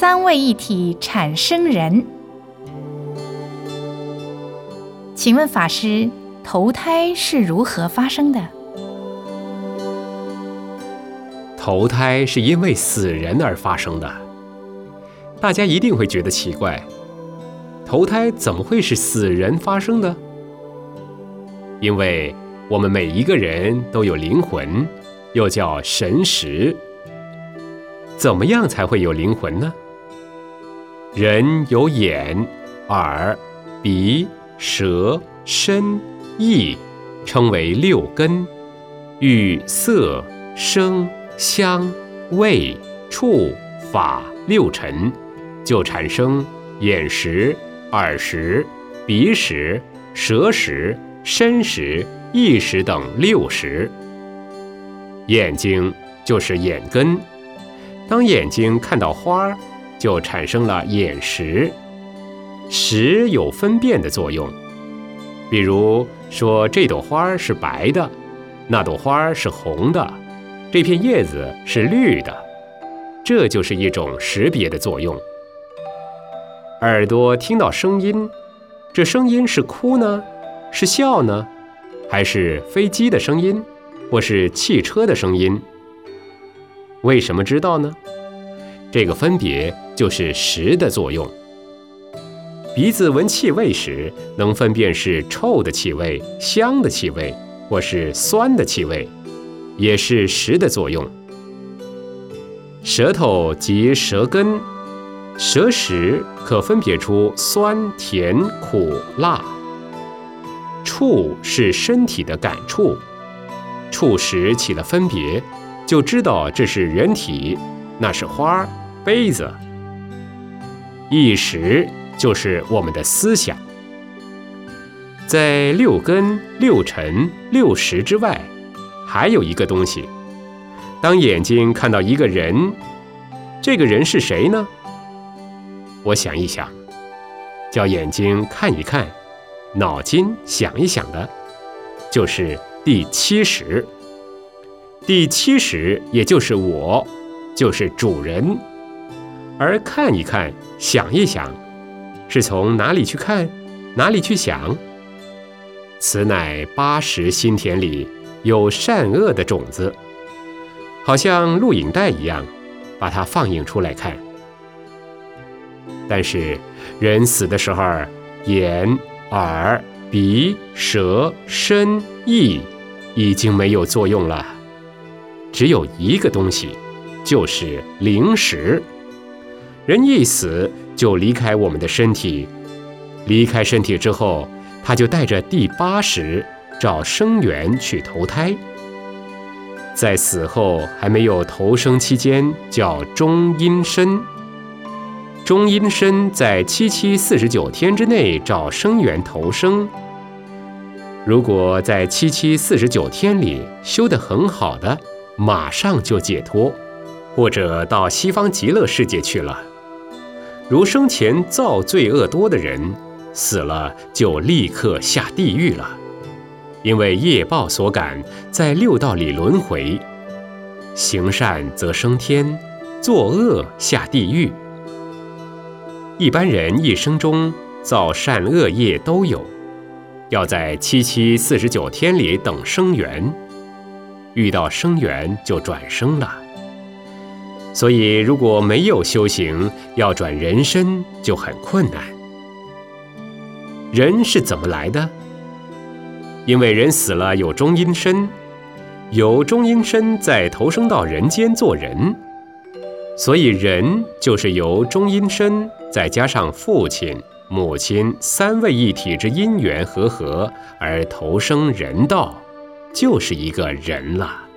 三位一体产生人。请问法师，投胎是如何发生的？投胎是因为死人而发生的。大家一定会觉得奇怪，投胎怎么会是死人发生的？因为我们每一个人都有灵魂，又叫神识。怎么样才会有灵魂呢？人有眼、耳、鼻、舌、身、意，称为六根，遇色、声、香、味、触、法六尘，就产生眼识、耳识、鼻识、舌识、身识、意识等六识。眼睛就是眼根。当眼睛看到花儿，就产生了眼识。识有分辨的作用，比如说这朵花是白的，那朵花是红的，这片叶子是绿的，这就是一种识别的作用。耳朵听到声音，这声音是哭呢，是笑呢，还是飞机的声音，或是汽车的声音？为什么知道呢？这个分别就是识的作用。鼻子闻气味时，能分辨是臭的气味、香的气味，或是酸的气味，也是识的作用。舌头及舌根，舌识可分别出酸、甜、苦、辣。触是身体的感触，触识起了分别。就知道这是人体，那是花儿杯子。意识就是我们的思想。在六根、六尘、六识之外，还有一个东西。当眼睛看到一个人，这个人是谁呢？我想一想，叫眼睛看一看，脑筋想一想的，就是第七识。第七识，也就是我，就是主人。而看一看，想一想，是从哪里去看，哪里去想？此乃八识心田里有善恶的种子，好像录影带一样，把它放映出来看。但是人死的时候，眼、耳、鼻、舌、身、意已经没有作用了。只有一个东西，就是灵识。人一死就离开我们的身体，离开身体之后，他就带着第八识找生源去投胎。在死后还没有投生期间，叫中阴身。中阴身在七七四十九天之内找生源投生。如果在七七四十九天里修得很好的。马上就解脱，或者到西方极乐世界去了。如生前造罪恶多的人，死了就立刻下地狱了，因为业报所感，在六道里轮回。行善则升天，作恶下地狱。一般人一生中造善恶业都有，要在七七四十九天里等生缘。遇到生缘就转生了，所以如果没有修行，要转人身就很困难。人是怎么来的？因为人死了有中阴身，有中阴身再投生到人间做人，所以人就是由中阴身再加上父亲、母亲三位一体之因缘和合而投生人道。就是一个人了。